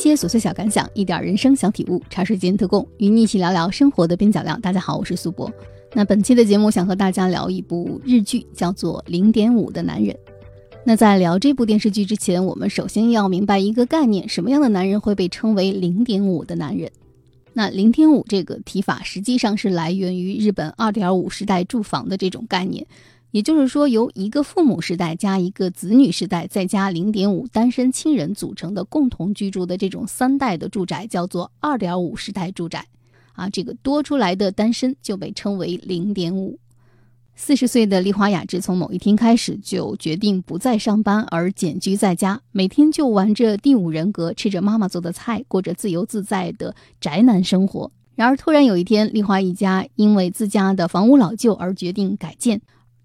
一些琐碎小感想，一点人生小体悟，茶水间特供，与你一起聊聊生活的边角料。大家好，我是苏博。那本期的节目想和大家聊一部日剧，叫做《零点五的男人》。那在聊这部电视剧之前，我们首先要明白一个概念：什么样的男人会被称为零点五的男人？那零点五这个提法实际上是来源于日本二点五时代住房的这种概念。也就是说，由一个父母时代加一个子女时代，再加零点五单身亲人组成的共同居住的这种三代的住宅，叫做二点五时代住宅。啊，这个多出来的单身就被称为零点五。四十岁的丽华雅治从某一天开始就决定不再上班，而简居在家，每天就玩着第五人格，吃着妈妈做的菜，过着自由自在的宅男生活。然而，突然有一天，丽华一家因为自家的房屋老旧而决定改建。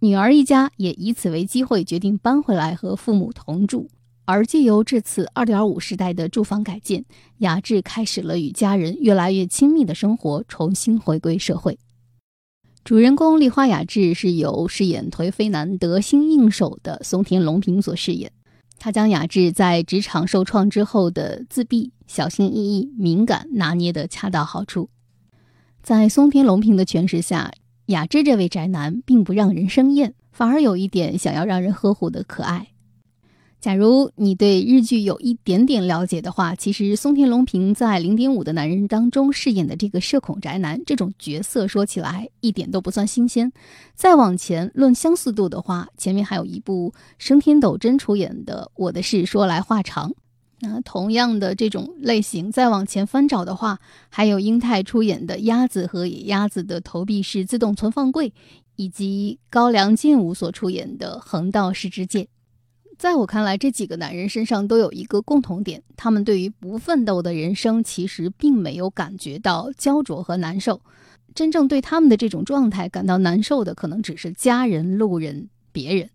女儿一家也以此为机会，决定搬回来和父母同住。而借由这次二点五时代的住房改建，雅致开始了与家人越来越亲密的生活，重新回归社会。主人公丽花雅致是由饰演颓废男得心应手的松田龙平所饰演。他将雅致在职场受创之后的自闭、小心翼翼、敏感拿捏得恰到好处。在松田龙平的诠释下。雅芝这位宅男并不让人生厌，反而有一点想要让人呵护的可爱。假如你对日剧有一点点了解的话，其实松田龙平在《零点五的男人》当中饰演的这个社恐宅男这种角色，说起来一点都不算新鲜。再往前论相似度的话，前面还有一部生田斗真出演的《我的事说来话长》。那同样的这种类型，再往前翻找的话，还有英泰出演的《鸭子和野鸭子的投币式自动存放柜》，以及高良健吾所出演的《横道世之介》。在我看来，这几个男人身上都有一个共同点：他们对于不奋斗的人生，其实并没有感觉到焦灼和难受。真正对他们的这种状态感到难受的，可能只是家人、路人、别人。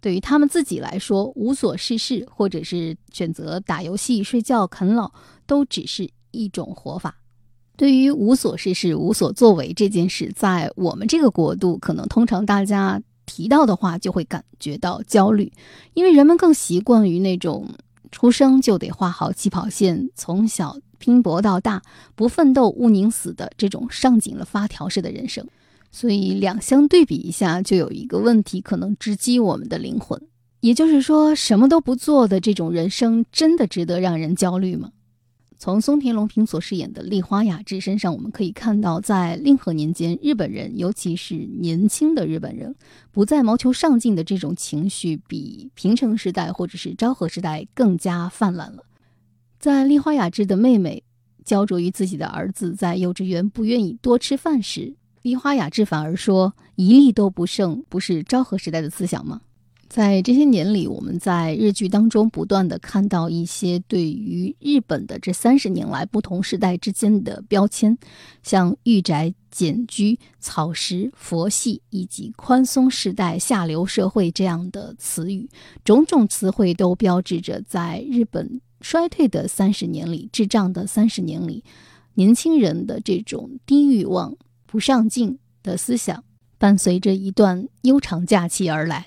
对于他们自己来说，无所事事，或者是选择打游戏、睡觉、啃老，都只是一种活法。对于无所事事、无所作为这件事，在我们这个国度，可能通常大家提到的话，就会感觉到焦虑，因为人们更习惯于那种出生就得画好起跑线，从小拼搏到大，不奋斗勿宁死的这种上紧了发条式的人生。所以两相对比一下，就有一个问题可能直击我们的灵魂，也就是说，什么都不做的这种人生，真的值得让人焦虑吗？从松田龙平所饰演的丽花雅治身上，我们可以看到，在令和年间，日本人，尤其是年轻的日本人，不再谋求上进的这种情绪，比平成时代或者是昭和时代更加泛滥了。在丽花雅治的妹妹焦灼于自己的儿子在幼稚园不愿意多吃饭时，梨花雅致反而说：“一粒都不剩，不是昭和时代的思想吗？”在这些年里，我们在日剧当中不断的看到一些对于日本的这三十年来不同时代之间的标签，像御宅、简居、草食、佛系以及宽松时代、下流社会这样的词语，种种词汇都标志着在日本衰退的三十年里、智障的三十年里，年轻人的这种低欲望。不上进的思想伴随着一段悠长假期而来。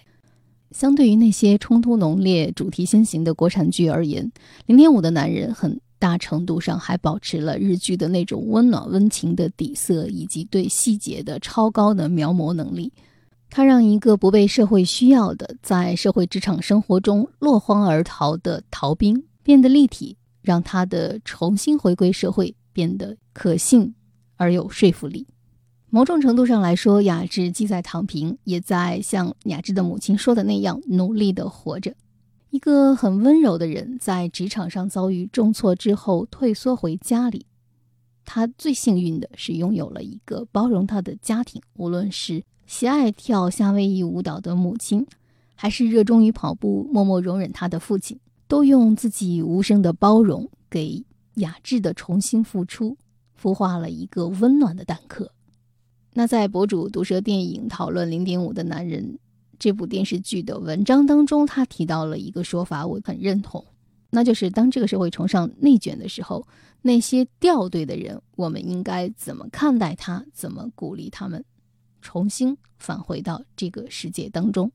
相对于那些冲突浓烈、主题先行的国产剧而言，《零点五的男人》很大程度上还保持了日剧的那种温暖温情的底色，以及对细节的超高的描摹能力。它让一个不被社会需要的，在社会职场生活中落荒而逃的逃兵变得立体，让他的重新回归社会变得可信而有说服力。某种程度上来说，雅致既在躺平，也在像雅致的母亲说的那样努力地活着。一个很温柔的人，在职场上遭遇重挫之后，退缩回家里。他最幸运的是拥有了一个包容他的家庭，无论是喜爱跳夏威夷舞蹈的母亲，还是热衷于跑步、默默容忍他的父亲，都用自己无声的包容，给雅致的重新付出，孵化了一个温暖的蛋壳。那在博主毒舌电影讨论《零点五的男人》这部电视剧的文章当中，他提到了一个说法，我很认同，那就是当这个社会崇尚内卷的时候，那些掉队的人，我们应该怎么看待他，怎么鼓励他们重新返回到这个世界当中？《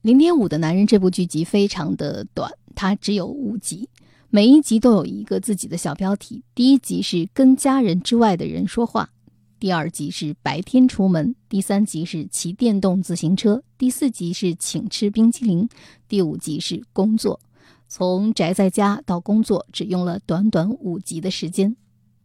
零点五的男人》这部剧集非常的短，它只有五集，每一集都有一个自己的小标题。第一集是跟家人之外的人说话，第二集是白天出门，第三集是骑电动自行车，第四集是请吃冰淇淋，第五集是工作。从宅在家到工作，只用了短短五集的时间。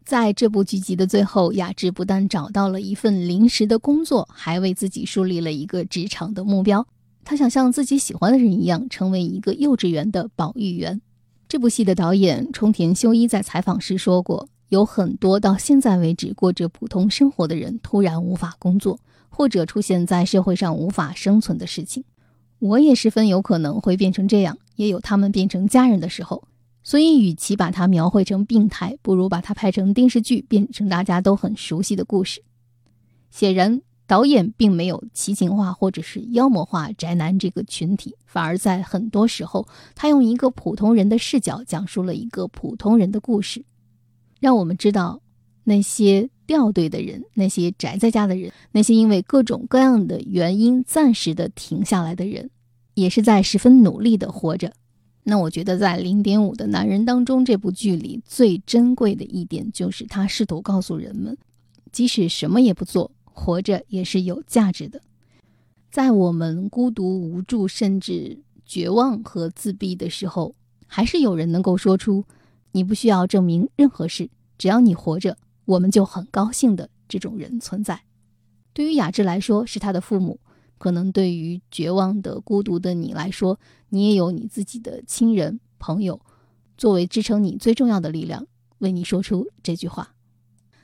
在这部剧集的最后，雅致不但找到了一份临时的工作，还为自己树立了一个职场的目标。他想像自己喜欢的人一样，成为一个幼稚园的保育员。这部戏的导演冲田修一在采访时说过，有很多到现在为止过着普通生活的人，突然无法工作，或者出现在社会上无法生存的事情。我也十分有可能会变成这样，也有他们变成家人的时候。所以，与其把它描绘成病态，不如把它拍成电视剧，变成大家都很熟悉的故事。显然，导演并没有奇情化或者是妖魔化宅男这个群体，反而在很多时候，他用一个普通人的视角讲述了一个普通人的故事，让我们知道那些掉队的人，那些宅在家的人，那些因为各种各样的原因暂时的停下来的人，也是在十分努力的活着。那我觉得，在零点五的男人当中，这部剧里最珍贵的一点，就是他试图告诉人们，即使什么也不做，活着也是有价值的。在我们孤独、无助，甚至绝望和自闭的时候，还是有人能够说出“你不需要证明任何事，只要你活着，我们就很高兴”的这种人存在。对于雅致来说，是他的父母。可能对于绝望的、孤独的你来说，你也有你自己的亲人朋友，作为支撑你最重要的力量，为你说出这句话。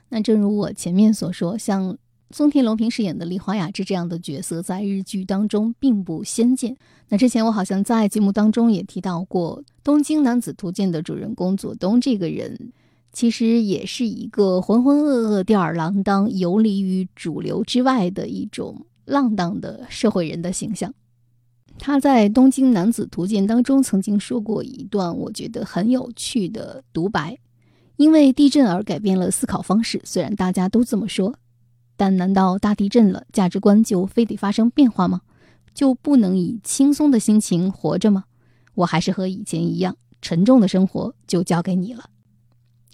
那正如我前面所说，像松田龙平饰演的梨花雅治这样的角色，在日剧当中并不鲜见。那之前我好像在节目当中也提到过，《东京男子图鉴》的主人公佐东这个人，其实也是一个浑浑噩噩、吊儿郎当、游离于主流之外的一种。浪荡的社会人的形象，他在《东京男子图鉴》当中曾经说过一段我觉得很有趣的独白：因为地震而改变了思考方式。虽然大家都这么说，但难道大地震了，价值观就非得发生变化吗？就不能以轻松的心情活着吗？我还是和以前一样，沉重的生活就交给你了。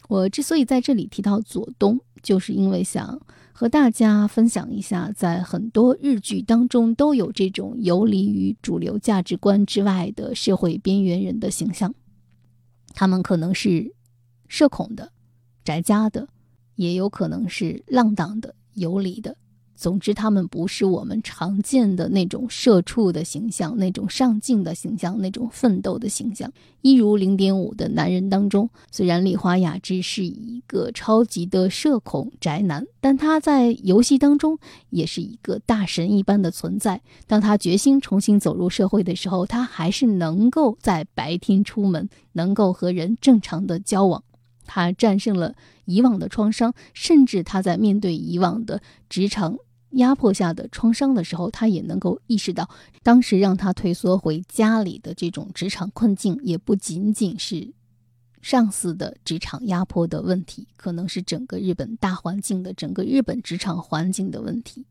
我之所以在这里提到左东，就是因为想。和大家分享一下，在很多日剧当中都有这种游离于主流价值观之外的社会边缘人的形象。他们可能是社恐的、宅家的，也有可能是浪荡的、有理的。总之，他们不是我们常见的那种社畜的形象，那种上进的形象，那种奋斗的形象。一如零点五的男人当中，虽然丽花雅治是一个超级的社恐宅男，但他在游戏当中也是一个大神一般的存在。当他决心重新走入社会的时候，他还是能够在白天出门，能够和人正常的交往。他战胜了以往的创伤，甚至他在面对以往的职场。压迫下的创伤的时候，他也能够意识到，当时让他退缩回家里的这种职场困境，也不仅仅是上司的职场压迫的问题，可能是整个日本大环境的整个日本职场环境的问题。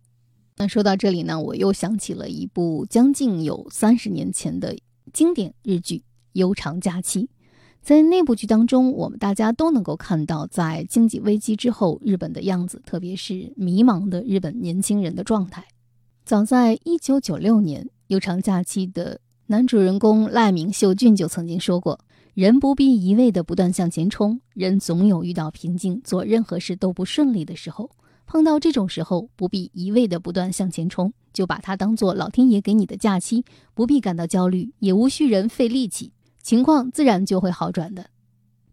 那说到这里呢，我又想起了一部将近有三十年前的经典日剧《悠长假期》。在那部剧当中，我们大家都能够看到，在经济危机之后日本的样子，特别是迷茫的日本年轻人的状态。早在一九九六年，《悠长假期》的男主人公赖明秀俊就曾经说过：“人不必一味的不断向前冲，人总有遇到瓶颈，做任何事都不顺利的时候。碰到这种时候，不必一味的不断向前冲，就把它当做老天爷给你的假期，不必感到焦虑，也无需人费力气。”情况自然就会好转的。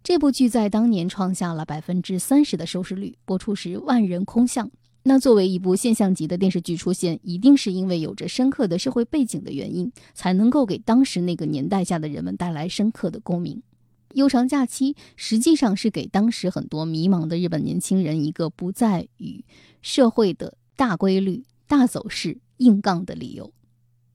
这部剧在当年创下了百分之三十的收视率，播出时万人空巷。那作为一部现象级的电视剧出现，一定是因为有着深刻的社会背景的原因，才能够给当时那个年代下的人们带来深刻的共鸣。悠长假期实际上是给当时很多迷茫的日本年轻人一个不再与社会的大规律、大走势硬杠的理由。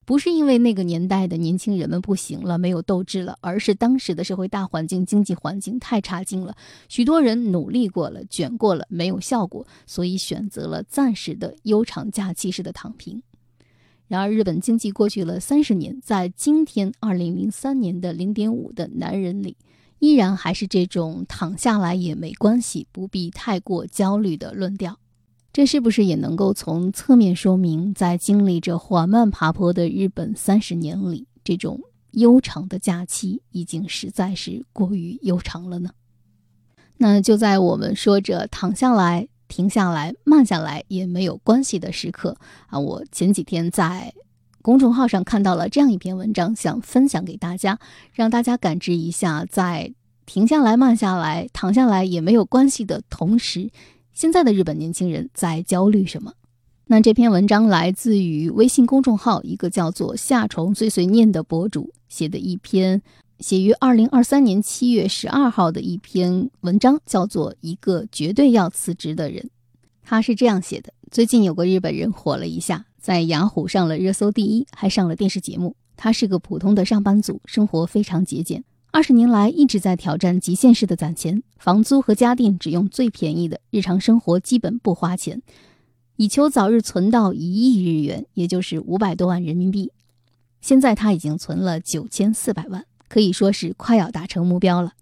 不是因为那个年代的年轻人们不行了，没有斗志了，而是当时的社会大环境、经济环境太差劲了。许多人努力过了，卷过了，没有效果，所以选择了暂时的悠长假期式的躺平。然而，日本经济过去了三十年，在今天二零零三年的零点五的男人里，依然还是这种躺下来也没关系，不必太过焦虑的论调。这是不是也能够从侧面说明，在经历着缓慢爬坡的日本三十年里，这种悠长的假期已经实在是过于悠长了呢？那就在我们说着躺下来、停下来、慢下来也没有关系的时刻啊，我前几天在公众号上看到了这样一篇文章，想分享给大家，让大家感知一下，在停下来、慢下来、躺下来也没有关系的同时。现在的日本年轻人在焦虑什么？那这篇文章来自于微信公众号一个叫做“夏虫碎碎念”的博主写的一篇，写于二零二三年七月十二号的一篇文章，叫做《一个绝对要辞职的人》。他是这样写的：最近有个日本人火了一下，在雅虎上了热搜第一，还上了电视节目。他是个普通的上班族，生活非常节俭。二十年来一直在挑战极限式的攒钱，房租和家电只用最便宜的，日常生活基本不花钱，以求早日存到一亿日元，也就是五百多万人民币。现在他已经存了九千四百万，可以说是快要达成目标了。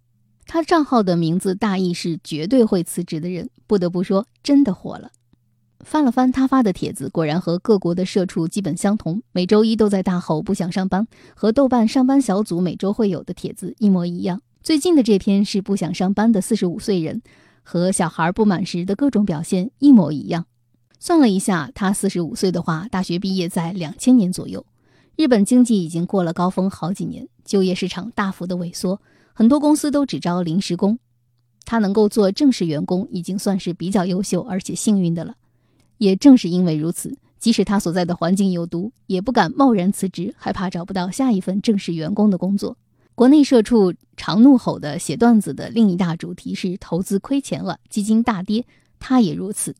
他账号的名字大意是“绝对会辞职的人”，不得不说，真的火了。翻了翻他发的帖子，果然和各国的社畜基本相同，每周一都在大吼不想上班，和豆瓣上班小组每周会有的帖子一模一样。最近的这篇是不想上班的四十五岁人，和小孩不满时的各种表现一模一样。算了一下，他四十五岁的话，大学毕业在两千年左右。日本经济已经过了高峰好几年，就业市场大幅的萎缩，很多公司都只招临时工。他能够做正式员工，已经算是比较优秀而且幸运的了。也正是因为如此，即使他所在的环境有毒，也不敢贸然辞职，害怕找不到下一份正式员工的工作。国内社畜常怒吼的写段子的另一大主题是投资亏钱了，基金大跌，他也如此。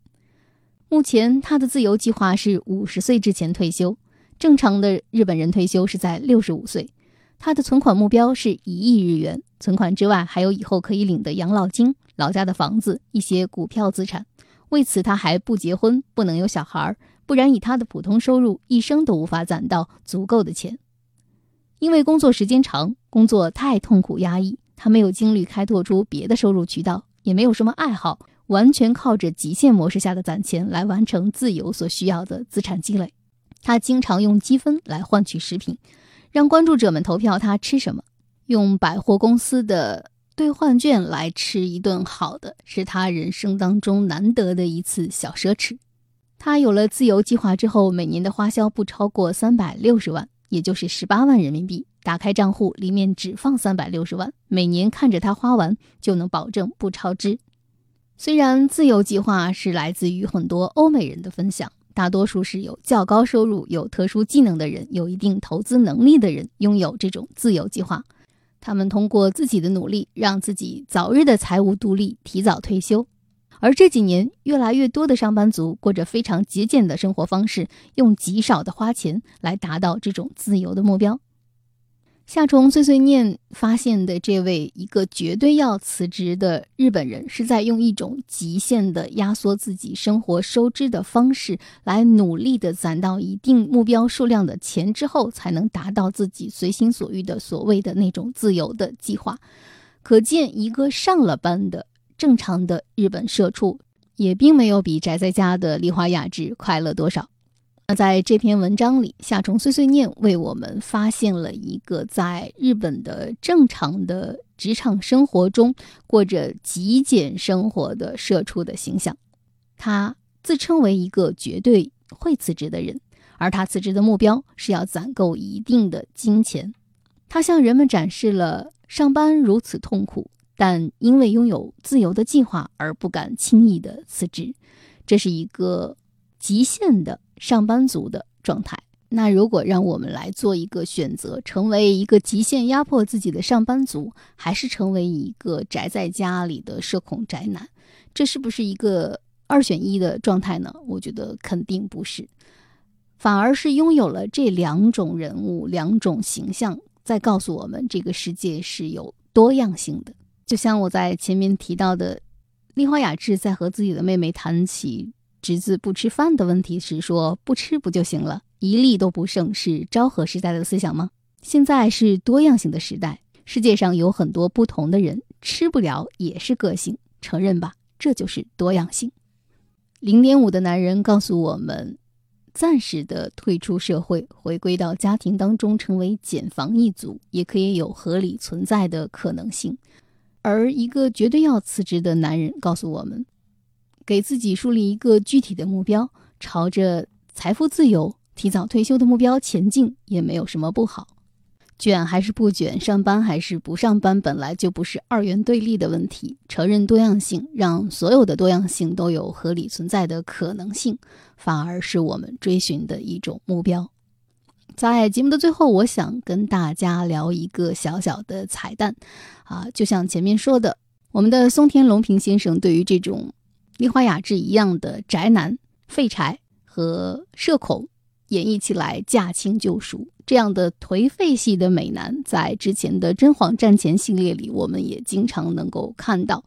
目前他的自由计划是五十岁之前退休，正常的日本人退休是在六十五岁。他的存款目标是一亿日元，存款之外还有以后可以领的养老金、老家的房子、一些股票资产。为此，他还不结婚，不能有小孩儿，不然以他的普通收入，一生都无法攒到足够的钱。因为工作时间长，工作太痛苦压抑，他没有精力开拓出别的收入渠道，也没有什么爱好，完全靠着极限模式下的攒钱来完成自由所需要的资产积累。他经常用积分来换取食品，让关注者们投票他吃什么，用百货公司的。兑换券来吃一顿好的，是他人生当中难得的一次小奢侈。他有了自由计划之后，每年的花销不超过三百六十万，也就是十八万人民币。打开账户，里面只放三百六十万，每年看着他花完，就能保证不超支。虽然自由计划是来自于很多欧美人的分享，大多数是有较高收入、有特殊技能的人、有一定投资能力的人拥有这种自由计划。他们通过自己的努力，让自己早日的财务独立，提早退休。而这几年，越来越多的上班族过着非常节俭的生活方式，用极少的花钱来达到这种自由的目标。夏虫碎碎念发现的这位一个绝对要辞职的日本人，是在用一种极限的压缩自己生活收支的方式，来努力的攒到一定目标数量的钱之后，才能达到自己随心所欲的所谓的那种自由的计划。可见，一个上了班的正常的日本社畜，也并没有比宅在家的丽花雅治快乐多少。那在这篇文章里，夏虫碎碎念为我们发现了一个在日本的正常的职场生活中过着极简生活的社畜的形象。他自称为一个绝对会辞职的人，而他辞职的目标是要攒够一定的金钱。他向人们展示了上班如此痛苦，但因为拥有自由的计划而不敢轻易的辞职。这是一个极限的。上班族的状态。那如果让我们来做一个选择，成为一个极限压迫自己的上班族，还是成为一个宅在家里的社恐宅男，这是不是一个二选一的状态呢？我觉得肯定不是，反而是拥有了这两种人物、两种形象，在告诉我们这个世界是有多样性的。就像我在前面提到的，丽花雅治在和自己的妹妹谈起。侄子不吃饭的问题是说不吃不就行了，一粒都不剩，是昭和时代的思想吗？现在是多样性的时代，世界上有很多不同的人，吃不了也是个性，承认吧，这就是多样性。零点五的男人告诉我们，暂时的退出社会，回归到家庭当中，成为减房一族，也可以有合理存在的可能性。而一个绝对要辞职的男人告诉我们，给自己树立一个具体的目标，朝着财富自由、提早退休的目标前进，也没有什么不好。卷还是不卷，上班还是不上班，本来就不是二元对立的问题。承认多样性，让所有的多样性都有合理存在的可能性，反而是我们追寻的一种目标。在节目的最后，我想跟大家聊一个小小的彩蛋，啊，就像前面说的，我们的松田龙平先生对于这种丽花雅致一样的宅男、废柴和社恐。演绎起来驾轻就熟，这样的颓废系的美男，在之前的《真皇战前》系列里，我们也经常能够看到。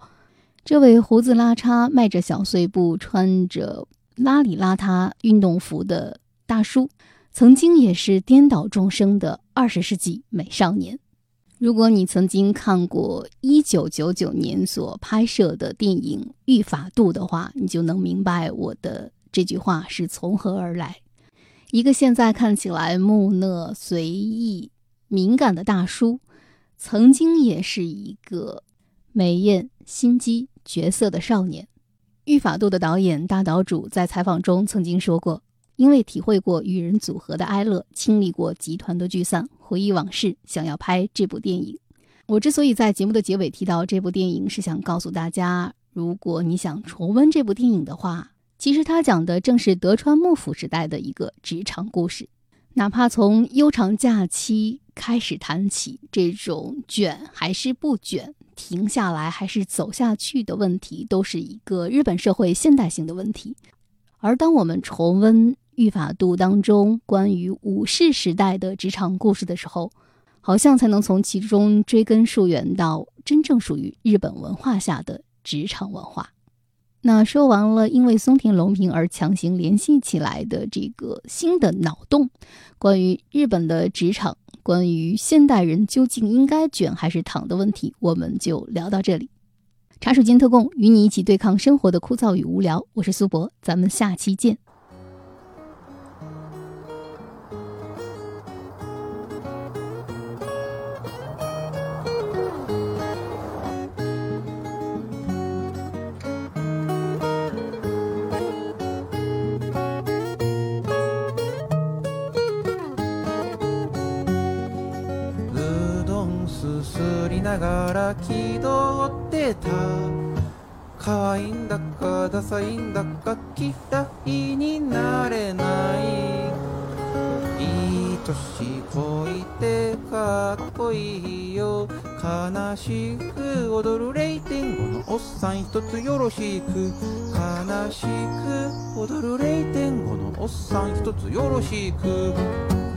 这位胡子拉碴、迈着小碎步、穿着邋里邋遢运动服的大叔，曾经也是颠倒众生的二十世纪美少年。如果你曾经看过一九九九年所拍摄的电影《御法度》的话，你就能明白我的这句话是从何而来。一个现在看起来木讷、随意、敏感的大叔，曾经也是一个美艳、心机、绝色的少年。《御法度》的导演大岛主在采访中曾经说过：“因为体会过与人组合的哀乐，经历过集团的聚散，回忆往事，想要拍这部电影。”我之所以在节目的结尾提到这部电影，是想告诉大家，如果你想重温这部电影的话。其实它讲的正是德川幕府时代的一个职场故事，哪怕从悠长假期开始谈起，这种卷还是不卷、停下来还是走下去的问题，都是一个日本社会现代性的问题。而当我们重温《御法度》当中关于武士时代的职场故事的时候，好像才能从其中追根溯源到真正属于日本文化下的职场文化。那说完了，因为松田龙平而强行联系起来的这个新的脑洞，关于日本的职场，关于现代人究竟应该卷还是躺的问题，我们就聊到这里。茶水间特供，与你一起对抗生活的枯燥与无聊。我是苏博，咱们下期见。ながら気取ってた。可愛いんだかダサいんだか嫌いになれない。いい年こいてかっこいいよ。悲しく踊る0.5のおっさん一つよろしく。悲しく踊る0.5のおっさん一つよろしく。